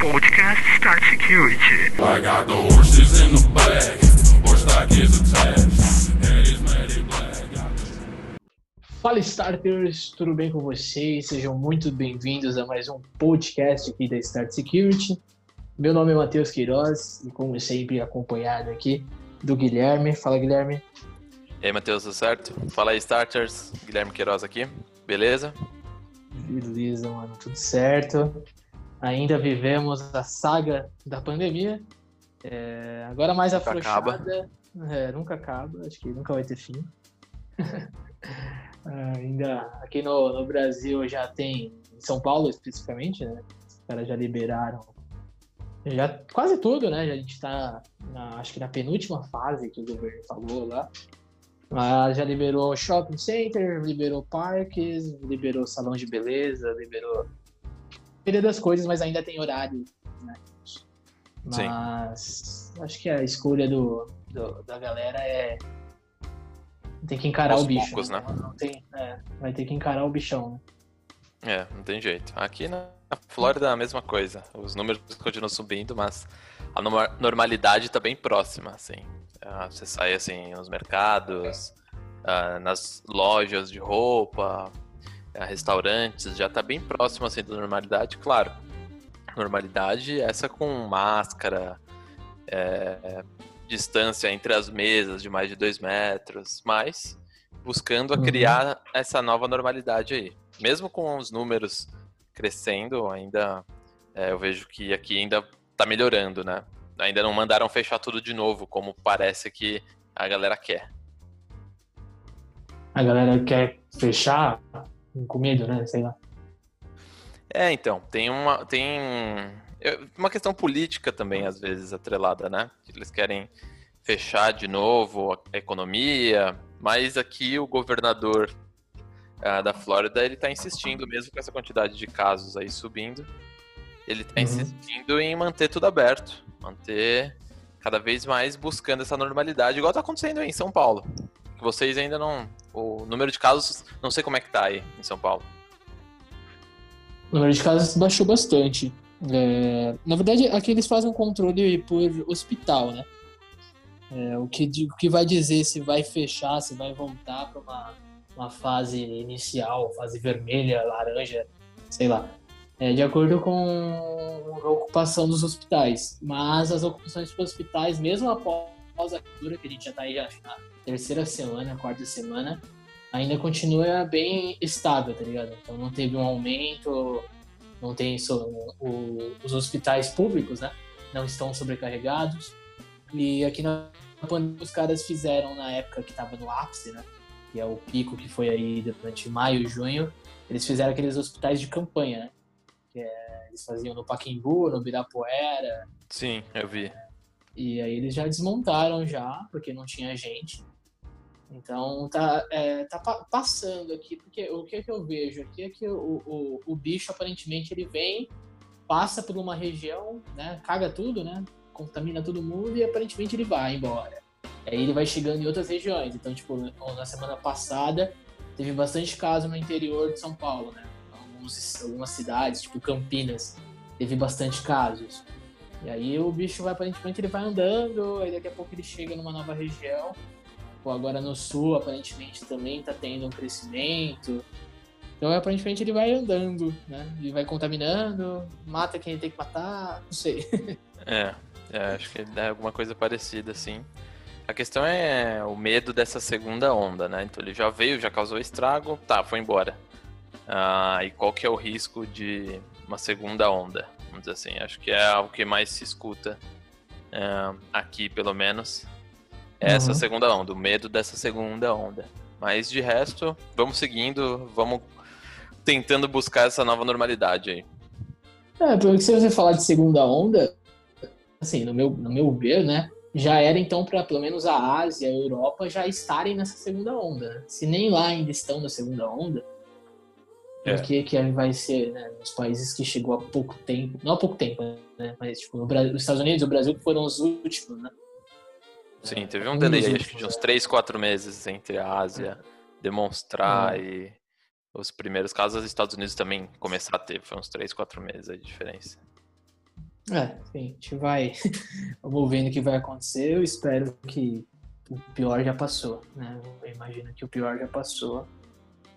Podcast Start Security. I got the horses in the back, horse stock is attached, and it's matted black. Fala Starters, tudo bem com vocês? Sejam muito bem-vindos a mais um podcast aqui da Start Security. Meu nome é Matheus Queiroz e, como sempre, acompanhado aqui do Guilherme. Fala, Guilherme. E aí, Matheus, tudo certo? Fala aí, Starters. Guilherme Queiroz aqui. Beleza? Beleza, mano, tudo certo. Ainda vivemos a saga da pandemia. É, agora mais Nunca afrouxada. É, nunca acaba, acho que nunca vai ter fim. Ah, Ainda aqui no, no Brasil já tem, em São Paulo especificamente, né? Os caras já liberaram já quase tudo, né? Já a gente tá, na, acho que na penúltima fase que o governo falou lá. Mas já liberou shopping center, liberou parques, liberou salão de beleza, liberou maioria das coisas, mas ainda tem horário, né? Sim. Mas acho que a escolha do, do- da galera é tem que encarar Aos o bicho. poucos, né? Não, não tem, é, vai ter que encarar o bichão, né? É, não tem jeito. Aqui na Flórida é a mesma coisa. Os números continuam subindo, mas a norma- normalidade tá bem próxima, assim. Ah, Você sai, assim, nos mercados, ah, nas lojas de roupa, ah, restaurantes, já tá bem próximo, assim, da normalidade. Claro, normalidade essa com máscara, é, distância entre as mesas de mais de dois metros, mas buscando a Uhum. criar essa nova normalidade aí. Mesmo com os números crescendo, ainda é, eu vejo que aqui ainda tá melhorando, né? Ainda não mandaram fechar tudo de novo, como parece que a galera quer. A galera quer fechar com medo, né? Sei lá. É, então, tem uma. Tem uma questão política também, às vezes, atrelada, né? Eles querem fechar de novo a economia, mas aqui o governador ah, da Flórida, ele tá insistindo, mesmo com essa quantidade de casos aí subindo, ele tá Uhum. insistindo em manter tudo aberto, manter cada vez mais buscando essa normalidade, igual tá acontecendo aí em São Paulo. Que vocês ainda não. O número de casos, não sei como é que tá aí em São Paulo. O número de casos baixou bastante. É, na verdade, aqui eles fazem um controle por hospital, né? É, o, que, o que vai dizer se vai fechar, se vai voltar para uma, uma fase inicial, fase vermelha, laranja, sei lá. É, de acordo com a ocupação dos hospitais. Mas as ocupações dos hospitais, mesmo após a cura, que a gente já está aí já na terceira semana, quarta semana, ainda continua bem estável, tá ligado? Então não teve um aumento, não tem so- o- os hospitais públicos, né? Não estão sobrecarregados. E aqui na pandemia os caras fizeram na época que estava no ápice, né? Que é o pico que foi aí durante maio e junho. Eles fizeram aqueles hospitais de campanha, né? Que é, eles faziam no Paquimbu, no Birapuera, Sim, eu vi. e aí eles já desmontaram já, porque não tinha gente. Então tá, é, tá pa- passando aqui, porque o que, que eu vejo aqui é que o, o, o bicho aparentemente ele vem, passa por uma região, né? Caga tudo, né? Contamina todo mundo e aparentemente ele vai embora. Aí ele vai chegando em outras regiões. Então, tipo, na semana passada teve bastante caso no interior de São Paulo, né? Alguns, algumas cidades, tipo Campinas, teve bastante casos. E aí o bicho vai, aparentemente, ele vai andando, aí daqui a pouco ele chega numa nova região. Pô, agora no sul, aparentemente, também tá tendo um crescimento. Então, aparentemente, ele vai andando, né? Ele vai contaminando, mata quem ele tem que matar, não sei. É, é, acho que é alguma coisa parecida, assim. A questão é o medo dessa segunda onda, né? Então ele já veio, já causou estrago, tá, foi embora. Ah, e qual que é o risco de uma segunda onda? Vamos dizer assim, acho que é o que mais se escuta é, aqui, pelo menos. Essa Uhum. segunda onda, o medo dessa segunda onda. Mas de resto, vamos seguindo, vamos tentando buscar essa nova normalidade aí. É, pelo que você falar de segunda onda, assim, no meu, no meu ver, né? Já era então para pelo menos a Ásia, a Europa já estarem nessa segunda onda. né? Se nem lá ainda estão na segunda onda, É. por que vai ser, né? Nos países que chegou há pouco tempo, não há pouco tempo, né? Mas tipo, no Brasil, os Estados Unidos e o Brasil foram os últimos, né? Sim, teve um Um delay dos acho que de uns 3, 4 meses entre a Ásia demonstrar e os primeiros casos, os Estados Unidos também começar a ter, foi uns 3, 4 meses de diferença. É, sim, a gente vai. Vamos vendo o que vai acontecer. Eu espero que o pior já passou, né? Eu imagino que o pior já passou.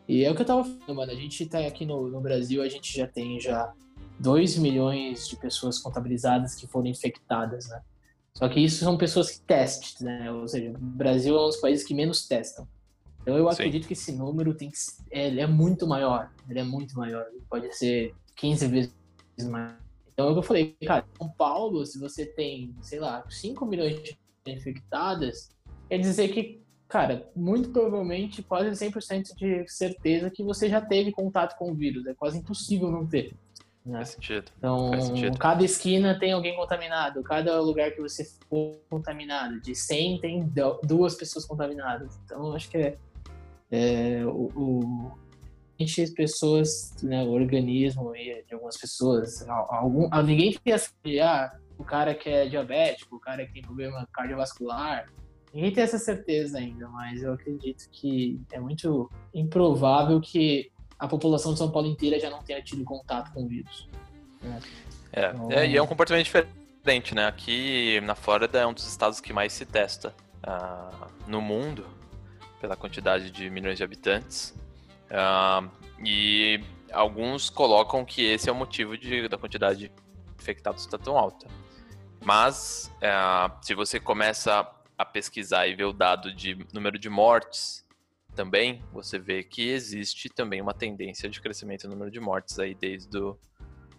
E é o que eu tava falando, mano. A gente tá aqui no, no Brasil, a gente já tem já 2 milhões de pessoas contabilizadas que foram infectadas, né? Só que isso são pessoas que testam, né? Ou seja, o Brasil é um dos países que menos testam. Então eu Sim. acredito que esse número tem que, ser- ele é muito maior. Ele é muito maior. Ele pode ser 15 vezes mais. Então é eu falei, cara, São Paulo, se você tem, sei lá, 5 milhões de infectadas, quer dizer que, cara, muito provavelmente, quase 100% de certeza que você já teve contato com o vírus. É quase impossível não ter. Né? Faz sentido. Então, Faz sentido. cada esquina tem alguém contaminado, cada lugar que você for contaminado, de 100 tem du- duas pessoas contaminadas. Então, acho que é, é, o, o a gente, as pessoas, né, o organismo de algumas pessoas, al- algum, ah, ninguém essa de, ah, o cara que é diabético, o cara que tem problema cardiovascular, ninguém tem essa certeza ainda, mas eu acredito que é muito improvável que a população de São Paulo inteira já não tenha tido contato com o vírus. É, Então- é, e é um comportamento diferente, né? Aqui na Flórida é um dos estados que mais se testa ah, no mundo, pela quantidade de milhões de habitantes. Ah, e alguns colocam que esse é o motivo de, da quantidade de infectados estar tão alta. Mas ah, se você começa a pesquisar e ver o dado de número de mortes também, você vê que existe também uma tendência de crescimento no número de mortes aí desde o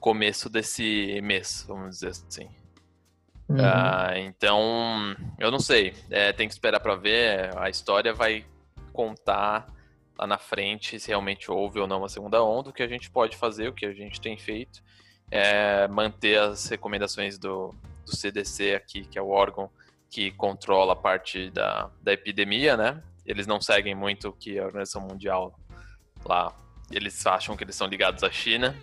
começo desse mês, vamos dizer assim. Uhum. Ah, então, eu não sei. É, tem que esperar para ver. A história vai contar lá na frente se realmente houve ou não uma segunda onda. O que a gente pode fazer, o que a gente tem feito, é manter as recomendações do, do CDC aqui, que é o órgão que controla a parte da, da epidemia, né? Eles não seguem muito o que a Organização Mundial lá. Eles acham que eles são ligados à China.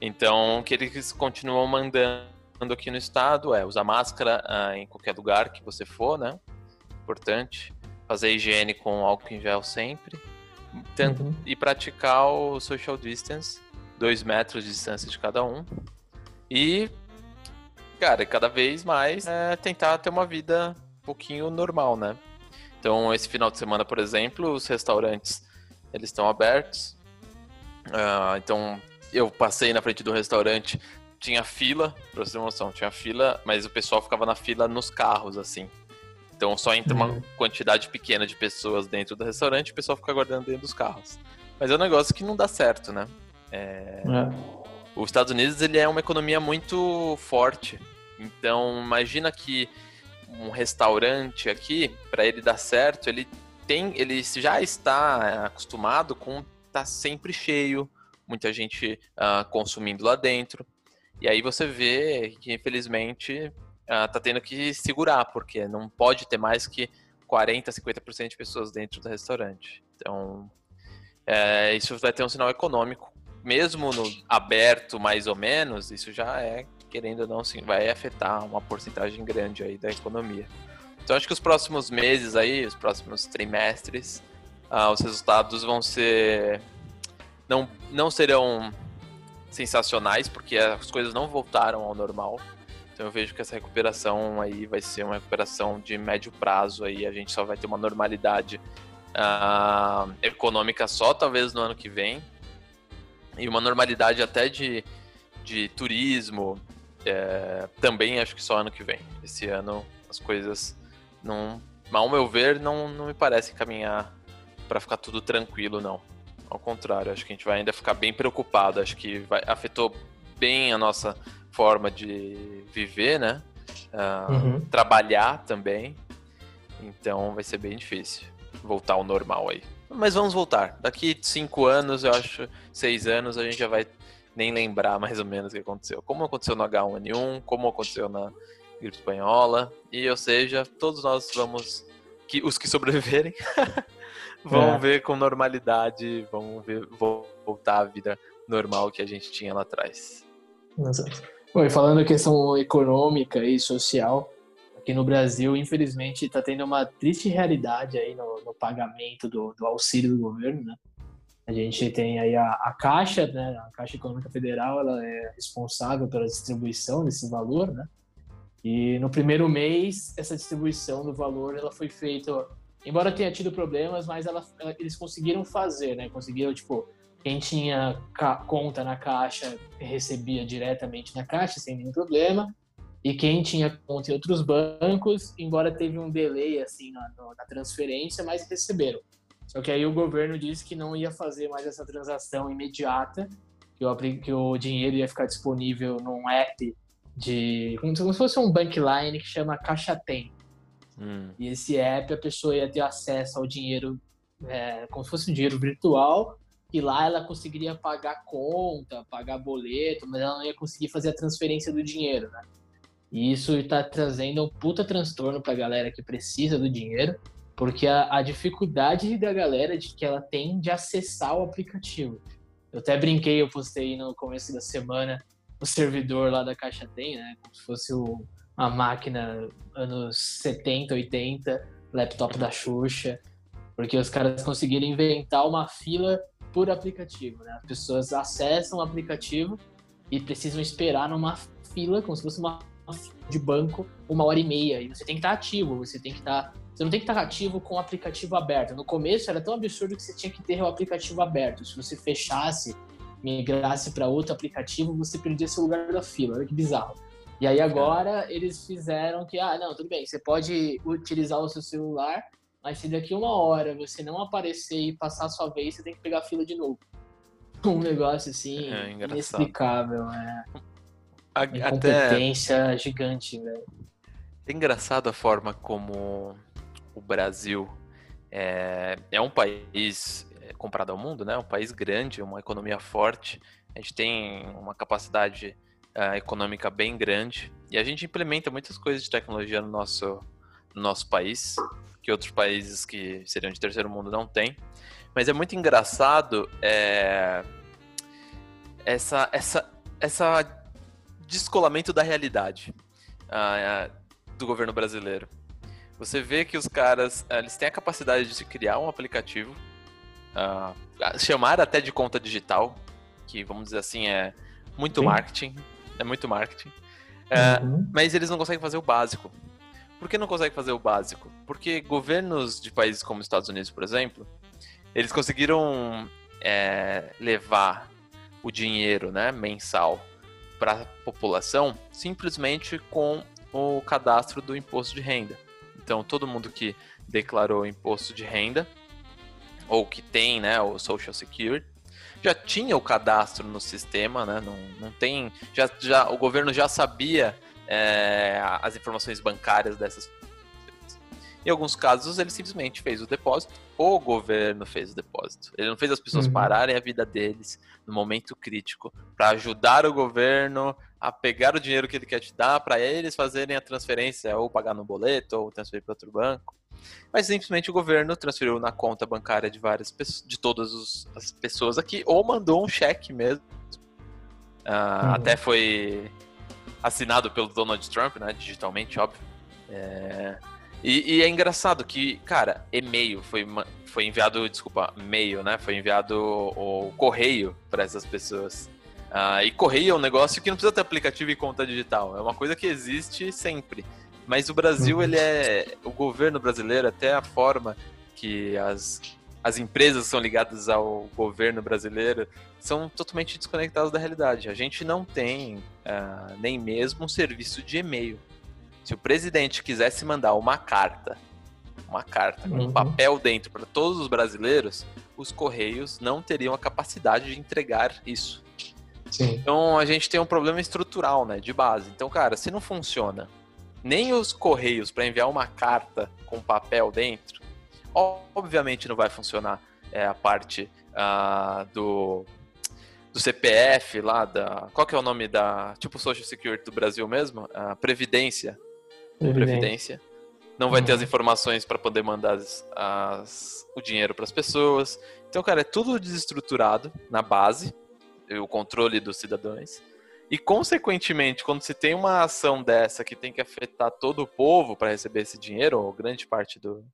Então, o que eles continuam mandando aqui no estado é usar máscara ah, em qualquer lugar que você for, né? Importante. Fazer higiene com álcool em gel sempre. Uhum. E praticar o social distance, dois metros de distância de cada um. E, cara, cada vez mais é, tentar ter uma vida um pouquinho normal, né? Então, esse final de semana, por exemplo, os restaurantes eles estão abertos. Ah, então, eu passei na frente do restaurante, tinha fila, pra você ter uma noção, tinha fila, mas o pessoal ficava na fila nos carros, assim. Então só entra uma Uhum. quantidade pequena de pessoas dentro do restaurante e o pessoal fica aguardando dentro dos carros. Mas é um negócio que não dá certo, né? É. Os Estados Unidos ele é uma economia muito forte. Então, imagina que um restaurante aqui, para ele dar certo, ele tem, ele já está acostumado com estar sempre cheio, muita gente ah, consumindo lá dentro. E aí você vê que, infelizmente, ah, tá tendo que segurar, porque não pode ter mais que 40, 50% de pessoas dentro do restaurante. Então, é, isso vai ter um sinal econômico mesmo no aberto mais ou menos, isso já é, querendo ou não, sim, vai afetar uma porcentagem grande aí da economia. Então acho que os próximos meses aí, os próximos trimestres, ah, os resultados vão ser não não serão sensacionais porque as coisas não voltaram ao normal. Então eu vejo que essa recuperação aí vai ser uma recuperação de médio prazo aí, a gente só vai ter uma normalidade ah, econômica só talvez no ano que vem e uma normalidade até de, de turismo é, também acho que só ano que vem. Esse ano as coisas não, ao meu ver, não, não me parece caminhar para ficar tudo tranquilo, não. Ao contrário, acho que a gente vai ainda ficar bem preocupado. Acho que vai, afetou bem a nossa forma de viver, né? Ah, Uhum. Trabalhar também. Então vai ser bem difícil voltar ao normal aí. Mas vamos voltar. Daqui cinco anos, eu acho, seis anos, a gente já vai nem lembrar mais ou menos o que aconteceu. Como aconteceu no H1N1, como aconteceu na gripe espanhola. E, ou seja, todos nós vamos. Que, os que sobreviverem vão É. ver com normalidade, vão ver, voltar à vida normal que a gente tinha lá atrás. Exato. Bom, e falando em questão econômica e social, aqui no Brasil, infelizmente, está tendo uma triste realidade aí no, no pagamento do, do auxílio do governo, né? A gente tem aí a, a Caixa, né? A Caixa Econômica Federal, ela é responsável pela distribuição desse valor, né? E no primeiro mês, essa distribuição do valor, ela foi feita, embora tenha tido problemas, mas ela, eles conseguiram fazer, né? Conseguiram, tipo, quem tinha conta na Caixa recebia diretamente na Caixa, sem nenhum problema. E quem tinha conta em outros bancos, embora teve um delay assim na, na transferência, mas receberam. Só que aí o governo disse que não ia fazer mais essa transação imediata, que o, que o dinheiro ia ficar disponível num app de como se fosse um bankline que chama Caixa Tem. Hum. E esse app a pessoa ia ter acesso ao dinheiro é, como se fosse um dinheiro virtual e lá ela conseguiria pagar conta, pagar boleto, mas ela não ia conseguir fazer a transferência do dinheiro, né? E isso está trazendo um puta transtorno para a galera que precisa do dinheiro, porque a, a, dificuldade da galera de que ela tem de acessar o aplicativo. Eu até brinquei, eu postei no começo da semana o servidor lá da Caixa Tem, né? Como se fosse o, uma máquina anos 70, 80, laptop da Xuxa, porque os caras conseguiram inventar uma fila por aplicativo, né? As pessoas acessam o aplicativo e precisam esperar numa fila, como se fosse uma de banco uma hora e meia. E você tem que estar ativo, você tem que estar. Você não tem que estar ativo com o aplicativo aberto. No começo era tão absurdo que você tinha que ter o aplicativo aberto. Se você fechasse, migrasse para outro aplicativo, você perdia seu lugar da fila. Olha que bizarro. E aí agora eles fizeram que, ah, não, tudo bem, você pode utilizar o seu celular, mas se daqui uma hora você não aparecer e passar a sua vez, você tem que pegar a fila de novo. Um negócio assim, é, inexplicável. É. A, incompetência até... gigante, velho. É engraçado a forma como o Brasil é, é um país é, comparado ao mundo, né? Um país grande, uma economia forte. A gente tem uma capacidade uh, econômica bem grande e a gente implementa muitas coisas de tecnologia no nosso, no nosso país que outros países que seriam de terceiro mundo não têm. Mas é muito engraçado é, essa, essa, essa descolamento da realidade uh, do governo brasileiro. Você vê que os caras uh, eles têm a capacidade de se criar um aplicativo, uh, chamar até de conta digital, que vamos dizer assim é muito Sim. marketing, é muito marketing, uhum. mas eles não conseguem fazer o básico. Por que não conseguem fazer o básico? Porque governos de países como os Estados Unidos, por exemplo, eles conseguiram é, levar o dinheiro né, mensal para a população simplesmente com o cadastro do imposto de renda. Então, todo mundo que declarou imposto de renda ou que tem né, o Social Security já tinha o cadastro no sistema, né? Não, não tem. Já, já, o governo já sabia é, as informações bancárias dessas em alguns casos, ele simplesmente fez o depósito, o governo fez o depósito. Ele não fez as pessoas uhum. pararem a vida deles no momento crítico para ajudar o governo a pegar o dinheiro que ele quer te dar para eles fazerem a transferência ou pagar no boleto ou transferir para outro banco. Mas simplesmente o governo transferiu na conta bancária de várias de todas os, as pessoas aqui ou mandou um cheque mesmo. Uh, uhum. Até foi assinado pelo Donald Trump, né, digitalmente, óbvio. É... E, e, é engraçado que, cara, e-mail foi, foi enviado, desculpa, e-mail, né? Foi enviado o correio para essas pessoas. Uh, e correio é um negócio que não precisa ter aplicativo e conta digital. É uma coisa que existe sempre. Mas o Brasil, uhum. ele é. O governo brasileiro, até a forma que as, as empresas são ligadas ao governo brasileiro, são totalmente desconectadas da realidade. A gente não tem uh, nem mesmo um serviço de e-mail. Se o presidente quisesse mandar uma carta, uma carta com um uhum. papel dentro para todos os brasileiros, os correios não teriam a capacidade de entregar isso. Sim. Então a gente tem um problema estrutural, né, de base. Então, cara, se não funciona nem os correios para enviar uma carta com papel dentro, obviamente não vai funcionar é, a parte uh, do do CPF lá da qual que é o nome da tipo Social Security do Brasil mesmo, a Previdência Previdência. Não vai ter as uhum. informações para poder mandar as, as, o dinheiro para as pessoas. Então, cara, é tudo desestruturado na base, o controle dos cidadãos. E, consequentemente, quando se tem uma ação dessa que tem que afetar todo o povo para receber esse dinheiro, ou grande parte do,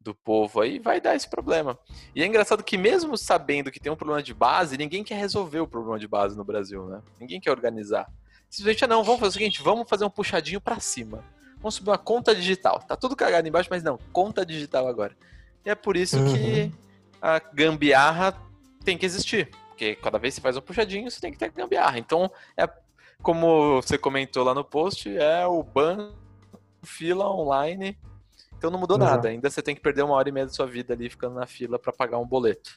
do povo aí, vai dar esse problema. E é engraçado que mesmo sabendo que tem um problema de base, ninguém quer resolver o problema de base no Brasil, né? Ninguém quer organizar. Simplesmente, ah, não, vamos fazer o seguinte, vamos fazer um puxadinho para cima. Vamos subir uma conta digital. Tá tudo cagado embaixo, mas não, conta digital agora. E é por isso uhum. que a gambiarra tem que existir. Porque cada vez que você faz um puxadinho, você tem que ter gambiarra. Então, é como você comentou lá no post, é o banco, fila online. Então não mudou uhum. nada. Ainda você tem que perder uma hora e meia da sua vida ali ficando na fila para pagar um boleto.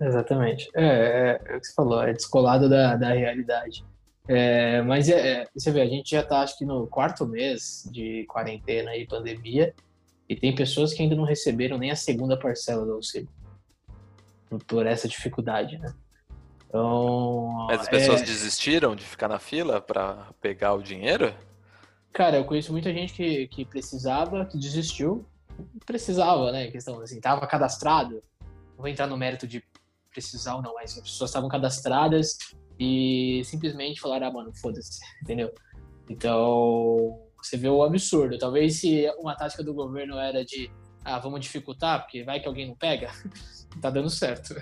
Exatamente. É, é, é, o que você falou, é descolado da, da realidade. É, mas é, é, você vê, a gente já está acho que no quarto mês de quarentena e pandemia, e tem pessoas que ainda não receberam nem a segunda parcela do auxílio por essa dificuldade, né? Então. Mas as pessoas é... desistiram de ficar na fila para pegar o dinheiro? Cara, eu conheço muita gente que, que precisava, que desistiu. Precisava, né? Questão assim, tava cadastrado. Não vou entrar no mérito de precisar ou não, mas as pessoas estavam cadastradas e simplesmente falaram, ah, mano, foda-se, entendeu? Então, você vê o absurdo. Talvez se uma tática do governo era de, ah, vamos dificultar, porque vai que alguém não pega, tá dando certo.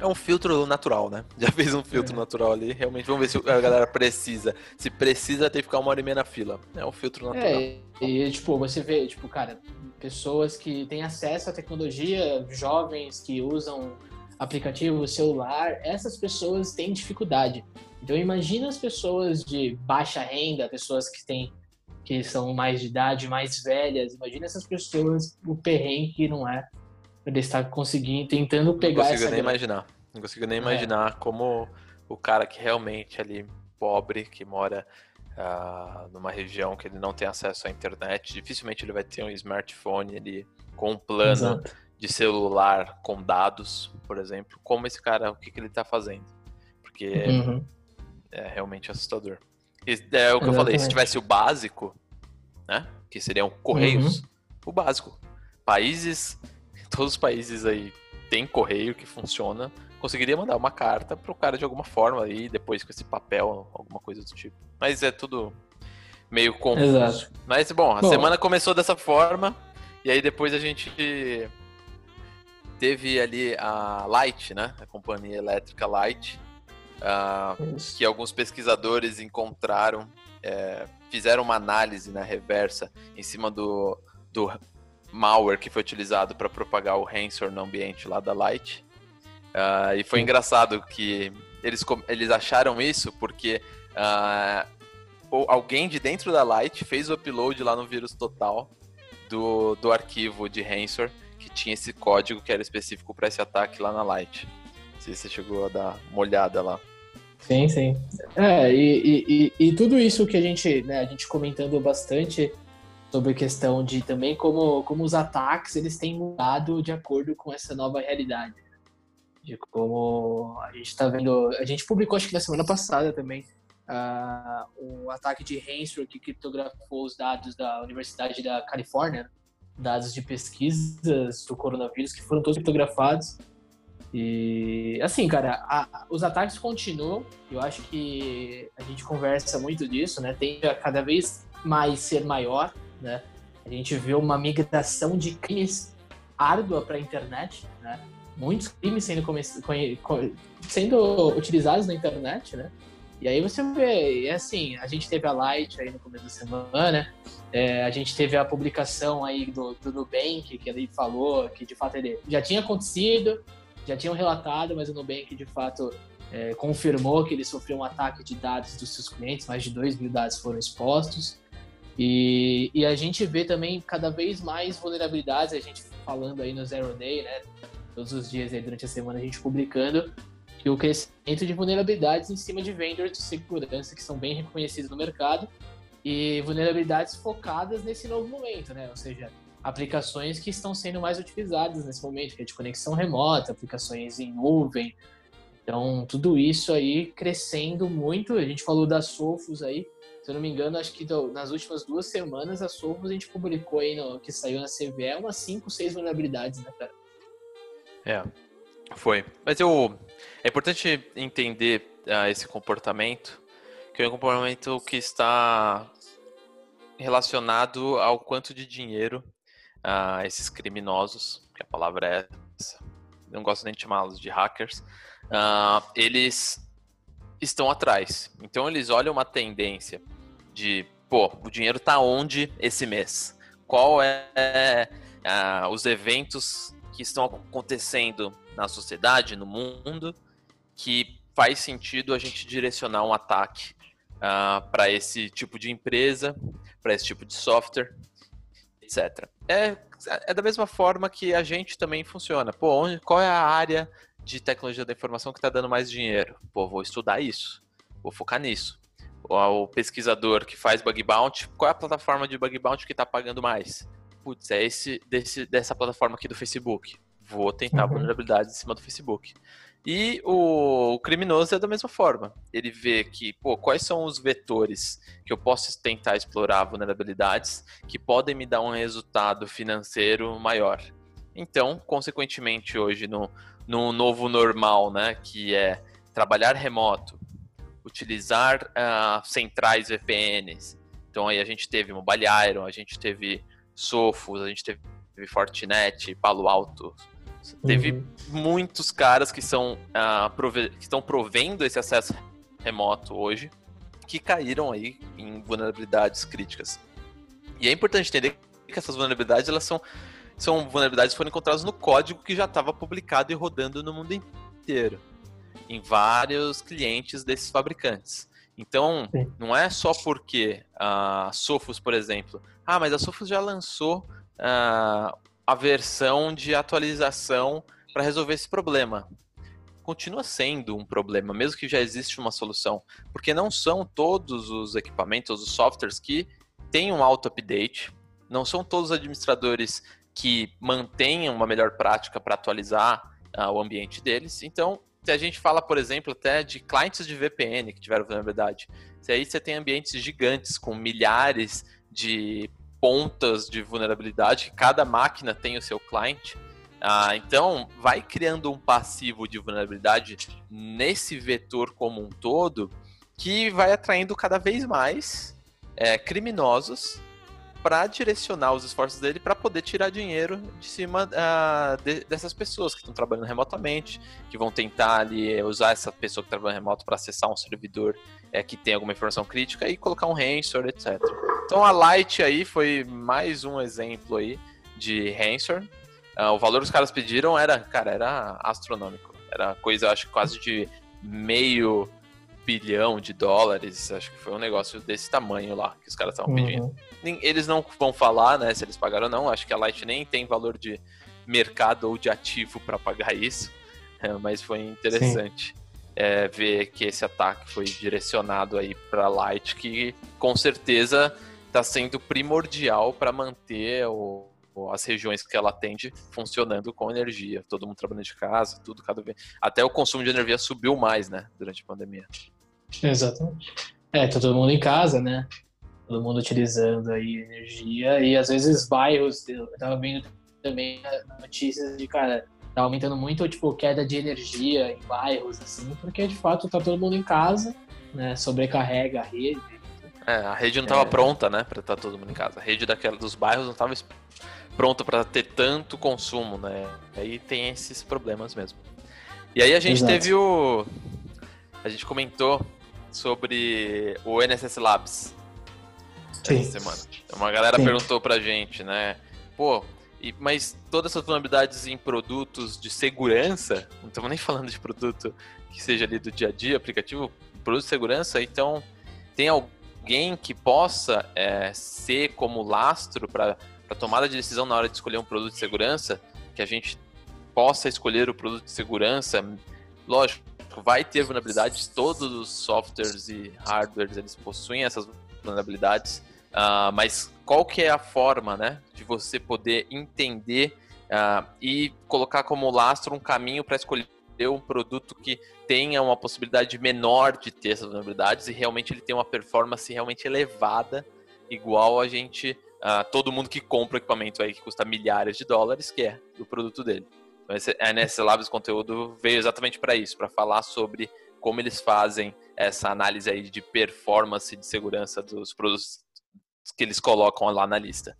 É um filtro natural, né? Já fez um filtro é. natural ali. Realmente, vamos ver se a galera precisa. Se precisa, tem que ficar uma hora e meia na fila. É um filtro natural. É, e, tipo, você vê, tipo, cara, pessoas que têm acesso à tecnologia, jovens que usam aplicativo celular, essas pessoas têm dificuldade. Então imagina as pessoas de baixa renda, pessoas que têm que são mais de idade, mais velhas, imagina essas pessoas o perrengue que não é ele está conseguindo tentando pegar não consigo nem grana. imaginar. Não consigo nem é. imaginar como o cara que realmente ali pobre, que mora uh, numa região que ele não tem acesso à internet, dificilmente ele vai ter um smartphone ali com um plano Exato de celular com dados, por exemplo, como esse cara, o que, que ele está fazendo. Porque uhum. é, é, realmente assustador. É o que Exatamente. eu falei, se tivesse o básico, né? Que seriam correios, uhum. o básico. Países, todos os países aí tem correio que funciona, conseguiria mandar uma carta pro cara de alguma forma aí, depois com esse papel, alguma coisa do tipo. Mas é tudo meio confuso. Exato. Mas bom, a bom, semana começou dessa forma, e aí depois a gente teve ali a Light, né? A companhia elétrica Light, uh, que alguns pesquisadores encontraram, é, fizeram uma análise na né, reversa em cima do, do malware que foi utilizado para propagar o Ransomware no ambiente lá da Light. Uh, e foi engraçado que eles, eles acharam isso porque uh, alguém de dentro da Light fez o upload lá no vírus total do, do arquivo de Ransomware que tinha esse código que era específico para esse ataque lá na Light. Se você chegou a dar uma olhada lá. Sim, sim. É, e, e, e, tudo isso que a gente, né, a gente comentando bastante sobre a questão de também como, como os ataques eles têm mudado de acordo com essa nova realidade. De como a gente está vendo. A gente publicou, acho que na semana passada também, uh, o ataque de Hansford que criptografou os dados da Universidade da Califórnia dados de pesquisas do coronavírus que foram todos criptografados. E assim, cara, a, os ataques continuam. Eu acho que a gente conversa muito disso, né? Tende a cada vez mais ser maior, né? A gente vê uma migração de crimes árdua para a internet, né? Muitos crimes sendo, sendo utilizados na internet, né? E aí você vê, é assim, a gente teve a Light aí no começo da semana, é, a gente teve a publicação aí do, do Nubank, que ele falou que de fato ele já tinha acontecido, já tinham relatado, mas o Nubank de fato é, confirmou que ele sofreu um ataque de dados dos seus clientes, mais de 2 mil dados foram expostos. E, e, a gente vê também cada vez mais vulnerabilidades, a gente falando aí no Zero Day, né? Todos os dias aí durante a semana a gente publicando que o crescimento de vulnerabilidades em cima de vendors de segurança que são bem reconhecidos no mercado e vulnerabilidades focadas nesse novo momento, né? Ou seja, aplicações que estão sendo mais utilizadas nesse momento, que é de conexão remota, aplicações em nuvem. Então, tudo isso aí crescendo muito. A gente falou da Sofos aí, se eu não me engano, acho que nas últimas duas semanas a Sofos a gente publicou aí no que saiu na CVE umas 5, 6 vulnerabilidades, né, cara? É, foi. Mas eu. É importante entender uh, esse comportamento, que é um comportamento que está relacionado ao quanto de dinheiro uh, esses criminosos, que a palavra é essa, não gosto nem de chamá-los de hackers, uh, eles estão atrás. Então eles olham uma tendência de, pô, o dinheiro tá onde esse mês? Qual é uh, os eventos que estão acontecendo na sociedade, no mundo, que faz sentido a gente direcionar um ataque uh, para esse tipo de empresa, para esse tipo de software, etc. É, é da mesma forma que a gente também funciona. Pô, onde, qual é a área de tecnologia da informação que está dando mais dinheiro? Pô, vou estudar isso, vou focar nisso. O pesquisador que faz bug bounty, qual é a plataforma de bug bounty que está pagando mais? putz, é esse desse, dessa plataforma aqui do Facebook. Vou tentar uhum. vulnerabilidades em cima do Facebook. E o, criminoso é da mesma forma. Ele vê que, pô, quais são os vetores que eu posso tentar explorar vulnerabilidades que podem me dar um resultado financeiro maior. Então, consequentemente, hoje no, no novo normal, né, que é trabalhar remoto, utilizar uh, centrais VPNs. Então aí a gente teve Mobile Iron, a gente teve Sofos, a gente teve Fortinet, Palo Alto. Teve uhum. muitos caras que são uh, prove que estão provendo esse acesso remoto hoje, que caíram aí em vulnerabilidades críticas. E é importante entender que essas vulnerabilidades elas são, são vulnerabilidades que foram encontradas no código que já estava publicado e rodando no mundo inteiro, em vários clientes desses fabricantes. Então, Sim. não é só porque a Sophos, por exemplo, ah, mas a Sophos já lançou uh, a versão de atualização para resolver esse problema. Continua sendo um problema, mesmo que já existe uma solução, porque não são todos os equipamentos, os softwares que têm um auto-update, não são todos os administradores que mantenham uma melhor prática para atualizar uh, o ambiente deles. Então, se a gente fala, por exemplo, até de clientes de VPN que tiveram vulnerabilidade, se aí você tem ambientes gigantes com milhares de pontas de vulnerabilidade, cada máquina tem o seu cliente. Ah, então, vai criando um passivo de vulnerabilidade nesse vetor como um todo, que vai atraindo cada vez mais é, criminosos para direcionar os esforços dele para poder tirar dinheiro de cima uh, de, dessas pessoas que estão trabalhando remotamente, que vão tentar ali usar essa pessoa que trabalha remoto para acessar um servidor é, que tem alguma informação crítica e colocar um ransomware, etc. Então a Light aí foi mais um exemplo aí de ransomware. Uh, o valor que os caras pediram era, cara, era astronômico. Era coisa, acho quase de meio bilhão de dólares. Acho que foi um negócio desse tamanho lá que os caras estavam uhum. pedindo eles não vão falar, né, se eles pagaram ou não. Acho que a Light nem tem valor de mercado ou de ativo para pagar isso. É, mas foi interessante é, ver que esse ataque foi direcionado aí para Light, que com certeza está sendo primordial para manter o, as regiões que ela atende funcionando com energia. Todo mundo trabalhando de casa, tudo cada vez. Até o consumo de energia subiu mais, né, durante a pandemia. Exatamente. É, tá todo mundo em casa, né? todo mundo utilizando aí energia e às vezes bairros, eu tava vendo também notícias de, cara, tá aumentando muito, tipo, queda de energia em bairros, assim, porque de fato tá todo mundo em casa, né, sobrecarrega a rede. É, a rede não estava é... pronta, né, para estar todo mundo em casa. A rede daquela dos bairros não estava pronta para ter tanto consumo, né? Aí tem esses problemas mesmo. E aí a gente Exato. teve o a gente comentou sobre o NSS Labs, Sim. essa semana. Uma galera Sim. perguntou pra gente, né? Pô, e, mas todas essas vulnerabilidades em produtos de segurança, não estamos nem falando de produto que seja ali do dia a dia, aplicativo, produto de segurança, então tem alguém que possa é, ser como lastro para a tomada de decisão na hora de escolher um produto de segurança, que a gente possa escolher o produto de segurança, lógico, vai ter vulnerabilidades, todos os softwares e hardwares eles possuem essas vulnerabilidades, Uh, mas qual que é a forma, né, de você poder entender uh, e colocar como lastro um caminho para escolher um produto que tenha uma possibilidade menor de ter essas vulnerabilidades e realmente ele tem uma performance realmente elevada, igual a gente, todo mundo que compra equipamento aí que custa milhares de dólares, que é do produto dele. Então, esse, a NS Labs conteúdo veio exatamente para isso, para falar sobre como eles fazem essa análise aí de performance e de segurança dos produtos que eles colocam lá na lista.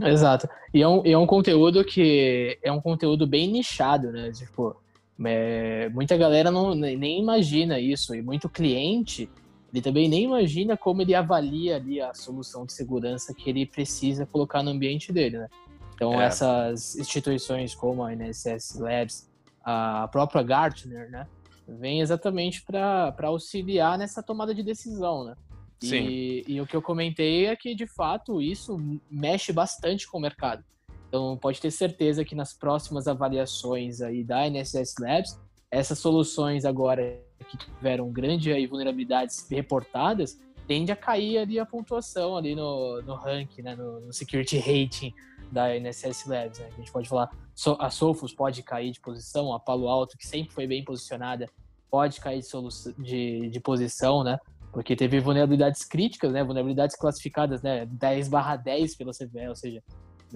Exato. E é um, é um conteúdo que é um conteúdo bem nichado, né? Tipo, é, muita galera não, nem imagina isso, e muito cliente ele também nem imagina como ele avalia ali a solução de segurança que ele precisa colocar no ambiente dele, né? Então, é. essas instituições como a NSS Labs, a própria Gartner, né? Vem exatamente para auxiliar nessa tomada de decisão, né? Sim. E, e o que eu comentei é que, de fato, isso mexe bastante com o mercado. Então, pode ter certeza que nas próximas avaliações aí da NSS Labs, essas soluções agora que tiveram grande aí, vulnerabilidades reportadas, tende a cair ali a pontuação ali no, no ranking, né, no, no security rating da NSS Labs. Né? A gente pode falar, a Sophos pode cair de posição, a Palo Alto, que sempre foi bem posicionada, pode cair de, de, de posição, né? Porque teve vulnerabilidades críticas, né? Vulnerabilidades classificadas, né? 10 barra 10 pela CVE, ou seja,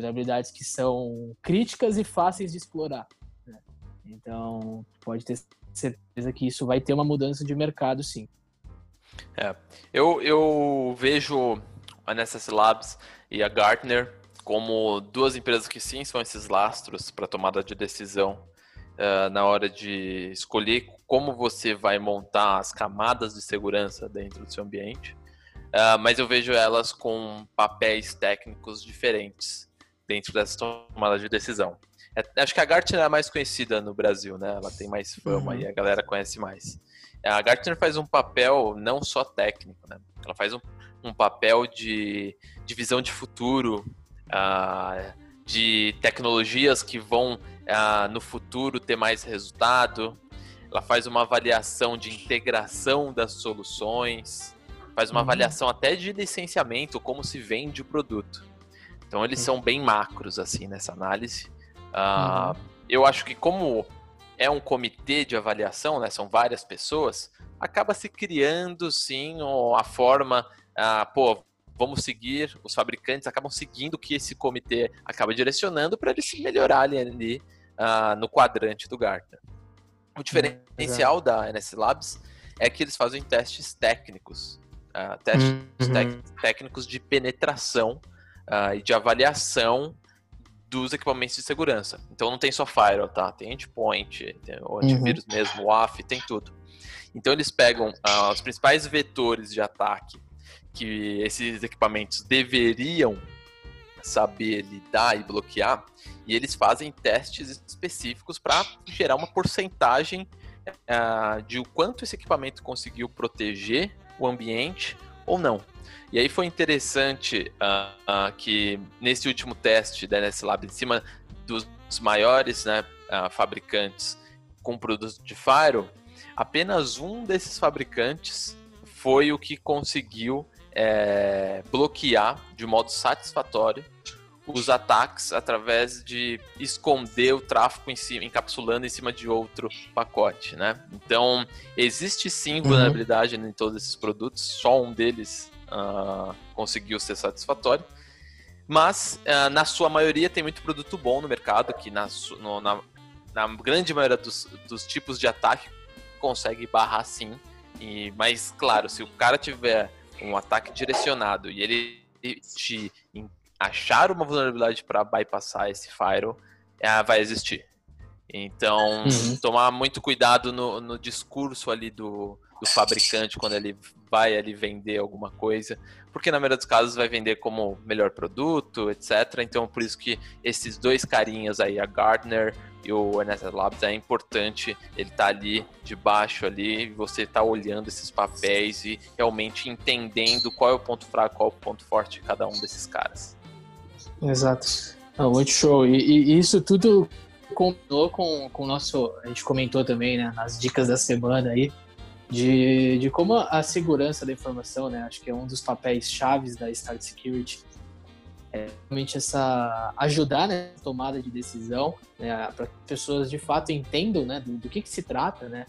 vulnerabilidades que são críticas e fáceis de explorar. Né? Então, pode ter certeza que isso vai ter uma mudança de mercado, sim. É, eu, eu vejo a NSS Labs e a Gartner como duas empresas que sim são esses lastros para tomada de decisão uh, na hora de escolher como você vai montar as camadas de segurança dentro do seu ambiente. Uh, mas eu vejo elas com papéis técnicos diferentes dentro dessa tomada de decisão. É, acho que a Gartner é a mais conhecida no Brasil, né? Ela tem mais fama uhum. e a galera conhece mais. A Gartner faz um papel não só técnico, né? Ela faz um, um papel de, de visão de futuro, uh, de tecnologias que vão uh, no futuro ter mais resultado. Ela faz uma avaliação de integração das soluções, faz uma uhum. avaliação até de licenciamento, como se vende o produto. Então eles são bem macros assim nessa análise. Uh, uhum. Eu acho que como é um comitê de avaliação, né, são várias pessoas, acaba se criando sim a forma, uh, pô, vamos seguir, os fabricantes acabam seguindo o que esse comitê acaba direcionando para eles se melhorarem ali uh, no quadrante do Gartner. O diferencial uhum. da NS Labs é que eles fazem testes técnicos, testes uhum. técnicos de penetração uh, e de avaliação dos equipamentos de segurança. Então não tem só firewall, tá? Tem endpoint, tem o antivírus uhum. mesmo, o AF, tem tudo. Então eles pegam uh, os principais vetores de ataque que esses equipamentos deveriam saber lidar e bloquear, e eles fazem testes específicos para gerar uma porcentagem uh, de o quanto esse equipamento conseguiu proteger o ambiente ou não. E aí foi interessante uh, uh, que nesse último teste da NS Lab, em cima dos maiores né, uh, fabricantes com produtos de Fire, apenas um desses fabricantes foi o que conseguiu é, bloquear de modo satisfatório os ataques através de esconder o tráfego em cima, encapsulando em cima de outro pacote, né? Então, existe sim uhum. vulnerabilidade uhum. em todos esses produtos, só um deles uh, conseguiu ser satisfatório. Mas, uh, na sua maioria, tem muito produto bom no mercado, que na, no, na, na grande maioria dos, dos, tipos de ataque consegue barrar sim. E, mas, claro, se o cara tiver um ataque direcionado e ele te achar uma vulnerabilidade para bypassar esse firewall, é, vai existir. Então, uhum. tomar muito cuidado no, no discurso ali do, do fabricante quando ele vai ali vender alguma coisa, porque na maioria dos casos vai vender como melhor produto, etc. Então por isso que esses dois carinhas aí, a Gardner e o NS Labs, é importante ele estar tá ali debaixo ali, você tá olhando esses papéis e realmente entendendo qual é o ponto fraco, qual é o ponto forte de cada um desses caras. Exato. Não, muito show. E, e isso tudo combinou com, com o nosso. A gente comentou também, né, nas dicas da semana aí, de, de como a segurança da informação, né, acho que é um dos papéis chaves da Start Security, é realmente essa ajudar né, tomada de decisão, né, para que pessoas de fato entendam, né, do, do que, que se trata, né,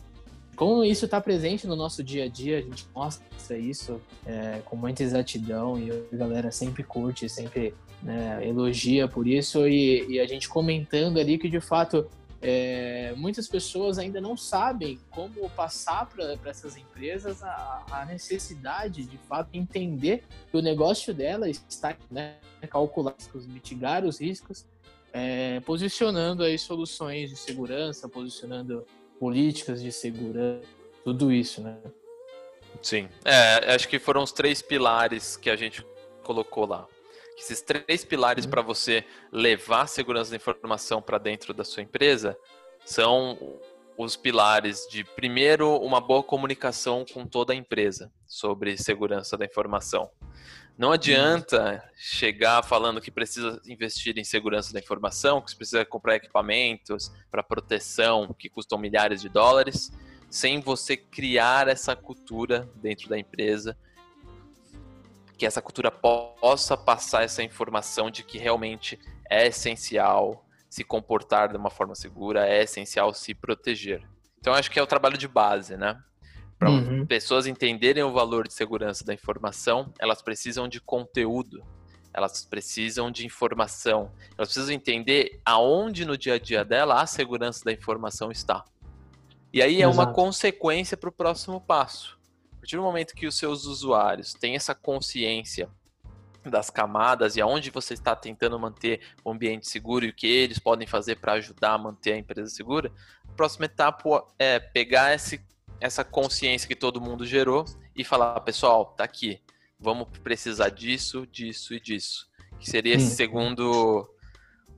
como isso está presente no nosso dia a dia, a gente mostra isso é, com muita exatidão e a galera sempre curte, sempre né, elogia por isso e, e, a gente comentando ali que de fato é, muitas pessoas ainda não sabem como passar para essas empresas a, a, necessidade de fato entender que o negócio dela está né, calcular os mitigar os riscos, é, posicionando aí soluções de segurança, posicionando políticas de segurança, tudo isso, né? Sim, é, acho que foram os três pilares que a gente colocou lá esses três pilares uhum. para você levar a segurança da informação para dentro da sua empresa são os pilares de, primeiro, uma boa comunicação com toda a empresa sobre segurança da informação. Não adianta chegar falando que precisa investir em segurança da informação, que precisa comprar equipamentos para proteção que custam milhares de dólares, sem você criar essa cultura dentro da empresa que essa cultura possa passar essa informação de que realmente é essencial se comportar de uma forma segura, é essencial se proteger. Então acho que é o trabalho de base, né? Para uhum. pessoas entenderem o valor de segurança da informação, elas precisam de conteúdo, elas precisam de informação, elas precisam entender aonde no dia a dia dela a segurança da informação está. E aí é Exato. uma consequência para o próximo passo partir do momento que os seus usuários têm essa consciência das camadas e aonde você está tentando manter o ambiente seguro e o que eles podem fazer para ajudar a manter a empresa segura, a próxima etapa é pegar esse, essa consciência que todo mundo gerou e falar, pessoal, tá aqui, vamos precisar disso, disso e disso. Que seria esse segundo,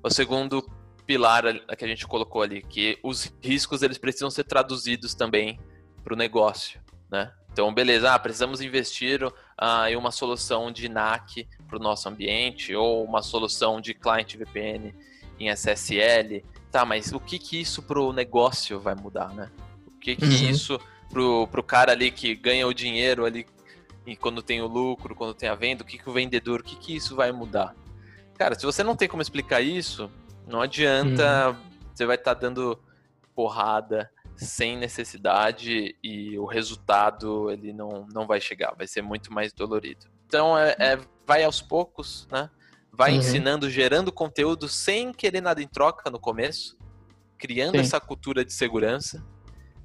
o segundo pilar que a gente colocou ali, que os riscos eles precisam ser traduzidos também para o negócio, né? Então, beleza, ah, precisamos investir ah, em uma solução de NAC para o nosso ambiente ou uma solução de client VPN em SSL. Tá, mas o que que isso para o negócio vai mudar, né? O que que uhum. isso para o cara ali que ganha o dinheiro ali e quando tem o lucro, quando tem a venda, o que que o vendedor, o que que isso vai mudar? Cara, se você não tem como explicar isso, não adianta, uhum. você vai estar tá dando porrada sem necessidade e o resultado ele não, não vai chegar, vai ser muito mais dolorido. Então é, é vai aos poucos, né? Vai uhum. ensinando, gerando conteúdo sem querer nada em troca no começo, criando Sim. essa cultura de segurança.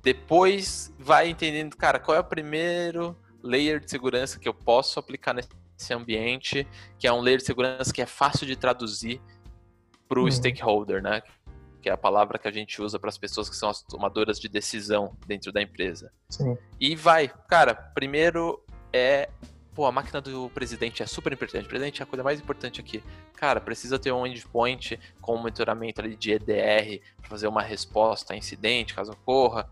Depois vai entendendo, cara, qual é o primeiro layer de segurança que eu posso aplicar nesse ambiente, que é um layer de segurança que é fácil de traduzir para o uhum. stakeholder, né? Que é a palavra que a gente usa para as pessoas que são as tomadoras de decisão dentro da empresa. Sim. E vai, cara, primeiro é pô, a máquina do presidente é super importante. O presidente é a coisa mais importante aqui. Cara, precisa ter um endpoint com monitoramento ali de EDR para fazer uma resposta a incidente, caso ocorra.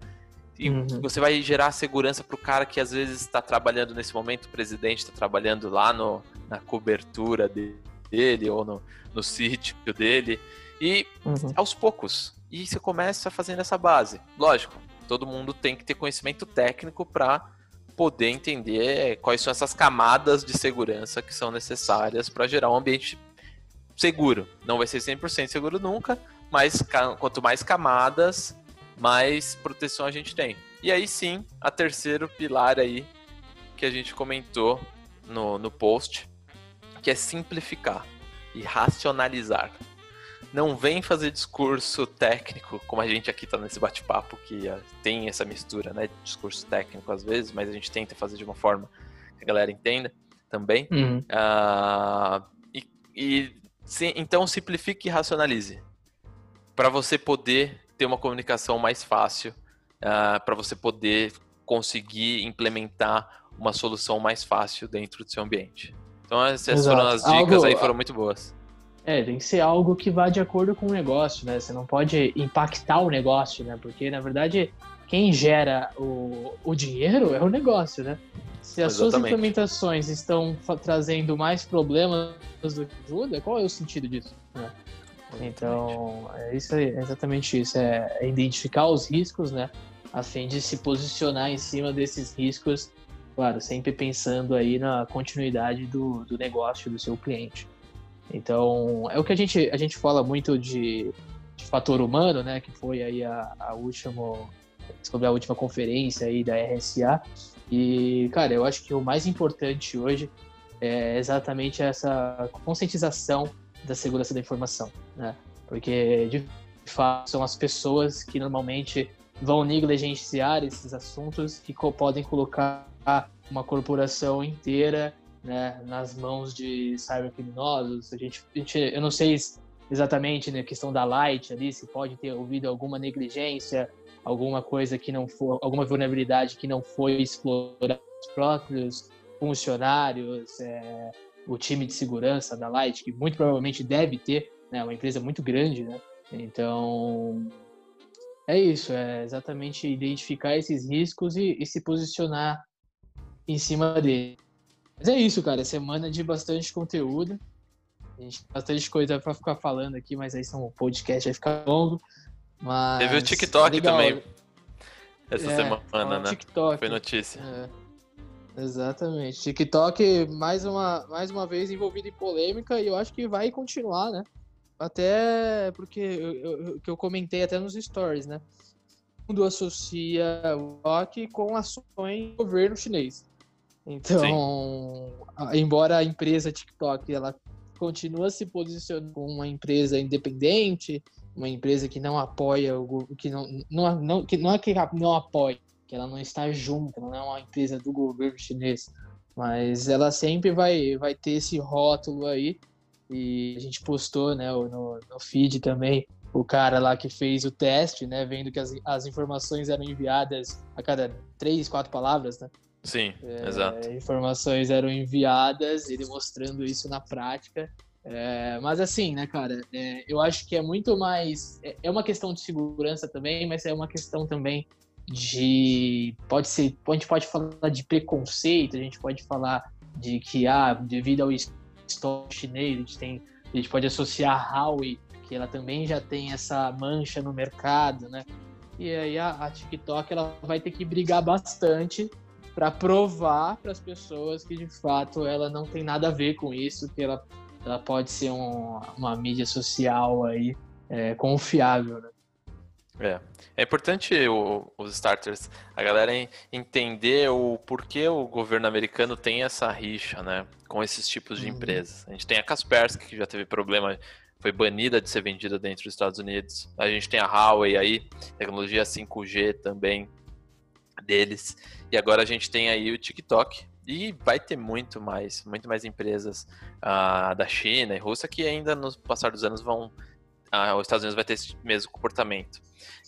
E uhum. você vai gerar segurança para o cara que às vezes está trabalhando nesse momento, o presidente está trabalhando lá no, na cobertura dele ou no, no sítio dele. E uhum. aos poucos. E você começa fazendo essa base. Lógico, todo mundo tem que ter conhecimento técnico para poder entender quais são essas camadas de segurança que são necessárias para gerar um ambiente seguro. Não vai ser 100% seguro nunca, mas quanto mais camadas, mais proteção a gente tem. E aí sim, a terceiro pilar aí que a gente comentou no, no post, que é simplificar e racionalizar não vem fazer discurso técnico, como a gente aqui tá nesse bate-papo, que uh, tem essa mistura, né? Discurso técnico às vezes, mas a gente tenta fazer de uma forma que a galera entenda também. Uhum. Uh, e, e sim, então simplifique e racionalize. Para você poder ter uma comunicação mais fácil, uh, para você poder conseguir implementar uma solução mais fácil dentro do seu ambiente. Então essas Exato. foram as dicas Algo... aí, foram muito boas. É, tem que ser algo que vá de acordo com o negócio, né? Você não pode impactar o negócio, né? Porque, na verdade, quem gera o, o dinheiro é o negócio, né? Se as Exatamente. suas implementações estão trazendo mais problemas do que ajuda, qual é o sentido disso? Né? Então, é, isso é exatamente isso. É, é identificar os riscos, né? A fim de se posicionar em cima desses riscos, claro, sempre pensando aí na continuidade do, do negócio do seu cliente. Então, é o que a gente, a gente fala muito de, de fator humano, né? Que foi aí a, a última, sobre a última conferência aí da RSA. E, cara, eu acho que o mais importante hoje é exatamente essa conscientização da segurança da informação, né? Porque, de fato, são as pessoas que normalmente vão negligenciar esses assuntos que podem colocar uma corporação inteira né, nas mãos de cybercriminosos. A gente, a gente, eu não sei exatamente na questão da Light ali, se pode ter ouvido alguma negligência, alguma coisa que não for, alguma vulnerabilidade que não foi explorada pelos próprios funcionários, é, o time de segurança da Light, que muito provavelmente deve ter, né, uma empresa muito grande, né? Então, é isso, é exatamente identificar esses riscos e, e se posicionar em cima dele. Mas é isso, cara, semana de bastante conteúdo. A gente tem bastante coisa para ficar falando aqui, mas aí são um podcast vai ficar longo. Mas Teve o TikTok legal. também essa É, semana, né? TikTok. Foi notícia. É, exatamente. TikTok, mais uma, mais uma vez envolvido em polêmica, e eu acho que vai continuar, né? Até porque eu, eu, que eu comentei até nos stories, né? O mundo associa o TikTok com ações do governo chinês. Então, embora a empresa TikTok ela continua se posicionando como uma empresa independente, uma empresa que não apoia o que não, não, não que não é que não apoia, que ela não está junto, ela não é uma empresa do governo chinês, mas ela sempre vai vai ter esse rótulo aí e a gente postou, né, no, no feed também o cara lá que fez o teste, né, vendo que as, as informações eram enviadas a cada três, quatro palavras, né? Sim, É, exato. informações eram enviadas, ele mostrando isso na prática. É, mas assim, né, cara, é, eu acho que é muito mais. É, é uma questão de segurança também, mas é uma questão também de. Pode ser. A gente pode falar de preconceito, a gente pode falar de que, ah, devido ao histórico chinês, a gente, tem, a gente pode associar a Huawei, que ela também já tem essa mancha no mercado, né? E aí a, a TikTok ela vai ter que brigar bastante para provar para as pessoas que de fato ela não tem nada a ver com isso, que ela, ela pode ser um- uma mídia social aí é, confiável, né? É. É importante o- os starters, a galera en- entender o porquê o governo americano tem essa rixa, né, com esses tipos de Uhum. empresas. A gente tem a Kaspersky, que já teve problema, foi banida de ser vendida dentro dos Estados Unidos. A gente tem a Huawei aí, tecnologia 5G também deles. E agora a gente tem aí o TikTok. E vai ter muito mais, muito mais empresas ah, da China e Rússia que ainda no passar dos anos vão. ah, os Estados Unidos vai ter esse mesmo comportamento.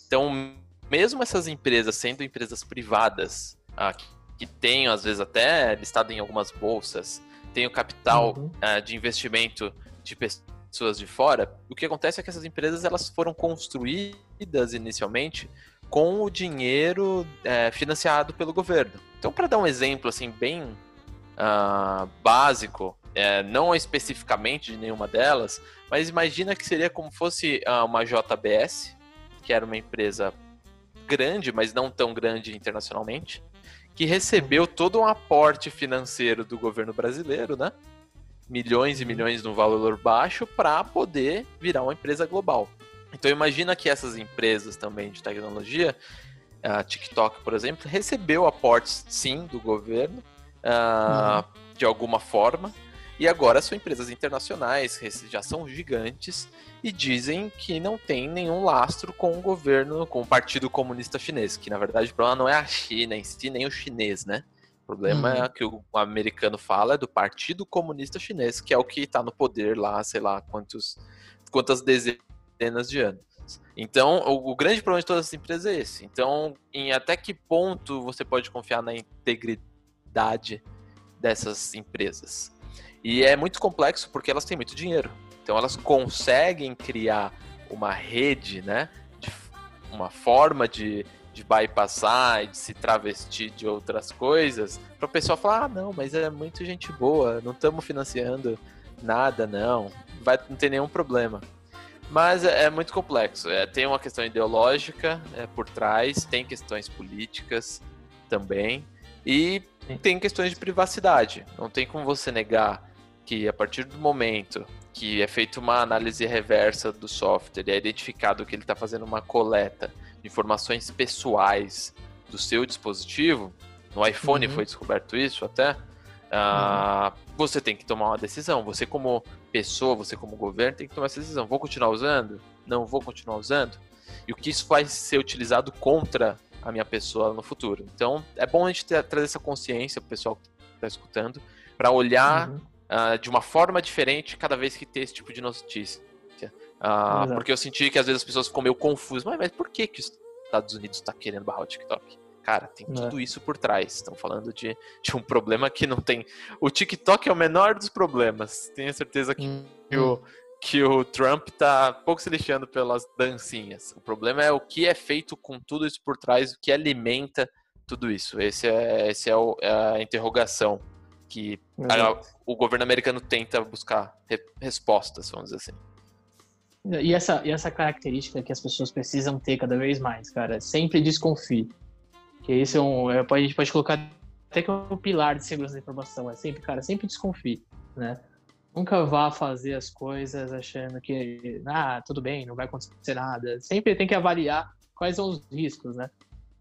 Então, mesmo essas empresas sendo empresas privadas, ah, que, que têm, às vezes, até listado em algumas bolsas, tem o capital Uhum. de investimento de pessoas de fora, o que acontece é que essas empresas elas foram construídas inicialmente com o dinheiro eh, financiado pelo governo. Então, para dar um exemplo assim bem ah, básico, eh, não especificamente de nenhuma delas, mas imagina que seria como fosse ah, uma JBS, que era uma empresa grande, mas não tão grande internacionalmente, que recebeu todo um aporte financeiro do governo brasileiro, né? Milhões e milhões num valor baixo para poder virar uma empresa global. Então imagina que essas empresas também de tecnologia, a TikTok, por exemplo, recebeu aportes sim do governo ah, de alguma forma e agora são empresas internacionais, já são gigantes e dizem que não tem nenhum lastro com o governo, com o Partido Comunista Chinês, que na verdade o problema não é a China em si, nem o chinês, né? O problema Uhum. é que o americano fala é do Partido Comunista Chinês, que é o que está no poder lá, sei lá, quantos, quantas dezenas de anos. Então, o, o grande problema de todas essas empresas é esse. Então, em até que ponto você pode confiar na integridade dessas empresas? E é muito complexo porque elas têm muito dinheiro. Então elas conseguem criar uma rede, né? De uma forma de, de bypassar e de se travestir de outras coisas, para o pessoal falar, ah, não, mas é muito gente boa, não estamos financiando nada, não. Vai, não tem nenhum problema. Mas é, é muito complexo. É, tem uma questão ideológica é, por trás, tem questões políticas também. E Sim. tem questões de privacidade. Não tem como você negar que a partir do momento que é feita uma análise reversa do software e é identificado que ele está fazendo uma coleta de informações pessoais do seu dispositivo, no iPhone Uhum. foi descoberto isso até, ah, você tem que tomar uma decisão. Você como pessoa, você como governo tem que tomar essa decisão. Vou continuar usando? não vou continuar usando, e o que isso vai ser utilizado contra a minha pessoa no futuro. Então, é bom a gente ter, trazer essa consciência pro pessoal que está escutando, para olhar uhum. uh, de uma forma diferente cada vez que ter esse tipo de notícia. Uh, porque eu senti que às vezes as pessoas ficam meio confusas, mas, mas por que, que os Estados Unidos está querendo barrar o TikTok? Cara, tem é. tudo isso por trás. Estão falando de, de um problema que não tem. O TikTok é o menor dos problemas. Tenho certeza que, hum. o, que o Trump tá pouco se lixando pelas dancinhas. O problema é o que é feito com tudo isso por trás, o que alimenta tudo isso. Esse é, esse é, o, é a interrogação que a, o governo americano tenta buscar re, respostas, vamos dizer assim. E essa, e essa característica que as pessoas precisam ter cada vez mais, cara, sempre desconfie. Que isso é um. É, a gente pode colocar até que é um pilar de segurança da informação. É sempre, cara, sempre desconfie, né? Nunca vá fazer as coisas achando que, ah, tudo bem, não vai acontecer nada. Sempre tem que avaliar quais são os riscos, né?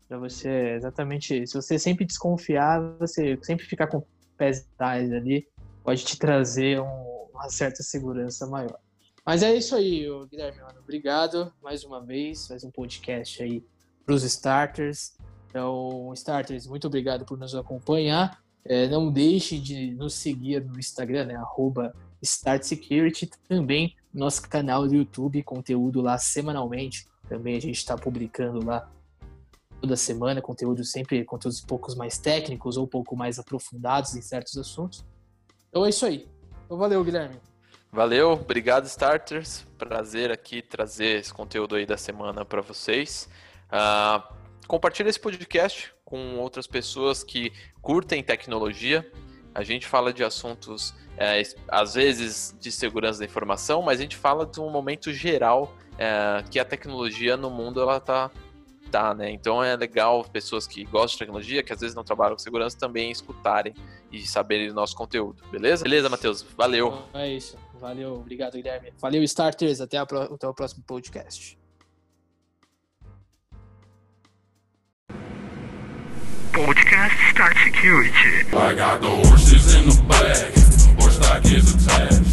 Pra você, exatamente, se você sempre desconfiar, você sempre ficar com pés atrás ali, pode te trazer um, uma certa segurança maior. Mas é isso aí, Guilherme, mano. Obrigado mais uma vez. Mais um podcast aí para os starters. Então, starters, muito obrigado por nos acompanhar. É, não deixe de nos seguir no Instagram, né? Arroba Start Security. Também nosso canal do YouTube, conteúdo lá semanalmente. Também a gente está publicando lá toda semana, conteúdo sempre, conteúdos um poucos mais técnicos ou um pouco mais aprofundados em certos assuntos. Então é isso aí. Então valeu, Guilherme. Valeu, obrigado starters. Prazer aqui trazer esse conteúdo aí da semana para vocês. Uh, compartilhe esse podcast com outras pessoas que curtem tecnologia. A gente fala de assuntos, é, às vezes, de segurança da informação, mas a gente fala de um momento geral é, que a tecnologia no mundo ela tá tá, né? Então é legal pessoas que gostam de tecnologia, que às vezes não trabalham com segurança, também escutarem e saberem do nosso conteúdo, beleza? Beleza, Matheus? Valeu. Então é isso. Valeu, obrigado, Guilherme. Valeu, Starters. Até, a, até o próximo podcast. podcast Security. I got the horses in the back. horse stock is attached.